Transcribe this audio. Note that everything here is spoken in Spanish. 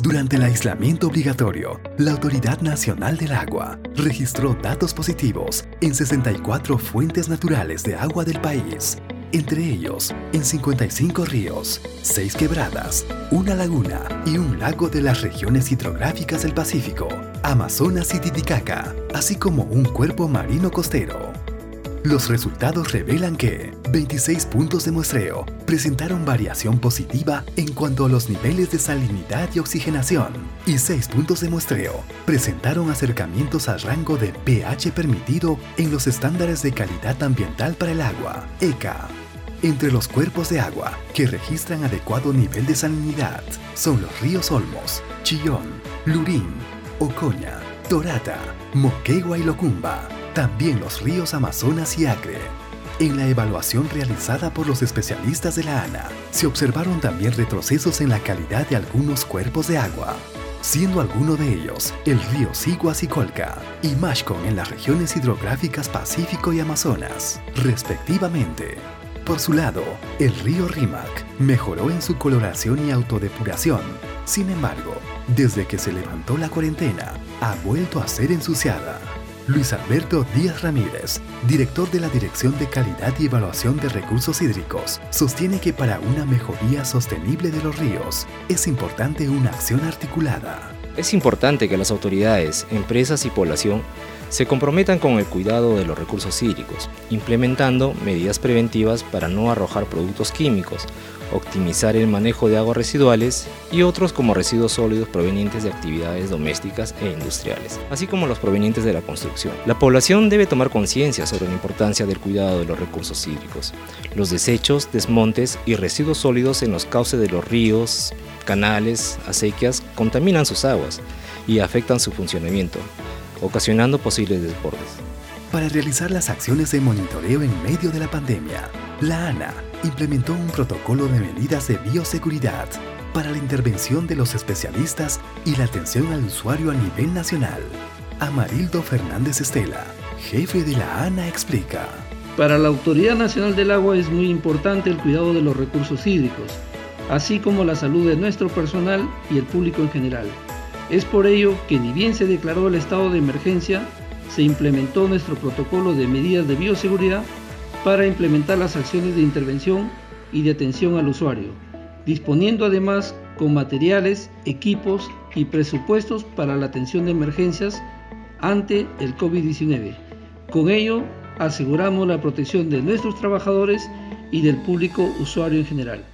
Durante el aislamiento obligatorio, la Autoridad Nacional del Agua registró datos positivos en 64 fuentes naturales de agua del país, entre ellos en 55 ríos, 6 quebradas, una laguna y un lago de las regiones hidrográficas del Pacífico, Amazonas y Titicaca, así como un cuerpo marino costero. Los resultados revelan que 26 puntos de muestreo presentaron variación positiva en cuanto a los niveles de salinidad y oxigenación, y 6 puntos de muestreo presentaron acercamientos al rango de pH permitido en los estándares de calidad ambiental para el agua, ECA. Entre los cuerpos de agua que registran adecuado nivel de salinidad son los ríos Olmos, Chillón, Lurín, Ocoña, Torata, Moquegua y Locumba, también los ríos Amazonas y Acre. En la evaluación realizada por los especialistas de la ANA, se observaron también retrocesos en la calidad de algunos cuerpos de agua, siendo alguno de ellos el río Siguas y Colca y Mashcon en las regiones hidrográficas Pacífico y Amazonas, respectivamente. Por su lado, el río Rímac mejoró en su coloración y autodepuración. Sin embargo, desde que se levantó la cuarentena, ha vuelto a ser ensuciada. Luis Alberto Díaz Ramírez, director de la Dirección de Calidad y Evaluación de Recursos Hídricos, sostiene que para una mejoría sostenible de los ríos es importante una acción articulada. Es importante que las autoridades, empresas y población se comprometan con el cuidado de los recursos hídricos, implementando medidas preventivas para no arrojar productos químicos, optimizar el manejo de aguas residuales y otros como residuos sólidos provenientes de actividades domésticas e industriales, así como los provenientes de la construcción. La población debe tomar conciencia sobre la importancia del cuidado de los recursos hídricos. Los desechos, desmontes y residuos sólidos en los cauces de los ríos, canales, acequias contaminan sus aguas y afectan su funcionamiento, ocasionando posibles desbordes. Para realizar las acciones de monitoreo en medio de la pandemia, la ANA implementó un protocolo de medidas de bioseguridad para la intervención de los especialistas y la atención al usuario a nivel nacional. Amarildo Fernández Estela, jefe de la ANA, explica. Para la Autoridad Nacional del Agua es muy importante el cuidado de los recursos hídricos, así como la salud de nuestro personal y el público en general. Es por ello que ni bien se declaró el estado de emergencia, se implementó nuestro protocolo de medidas de bioseguridad para implementar las acciones de intervención y de atención al usuario, disponiendo además con materiales, equipos y presupuestos para la atención de emergencias ante el COVID-19. Con ello, aseguramos la protección de nuestros trabajadores y del público usuario en general.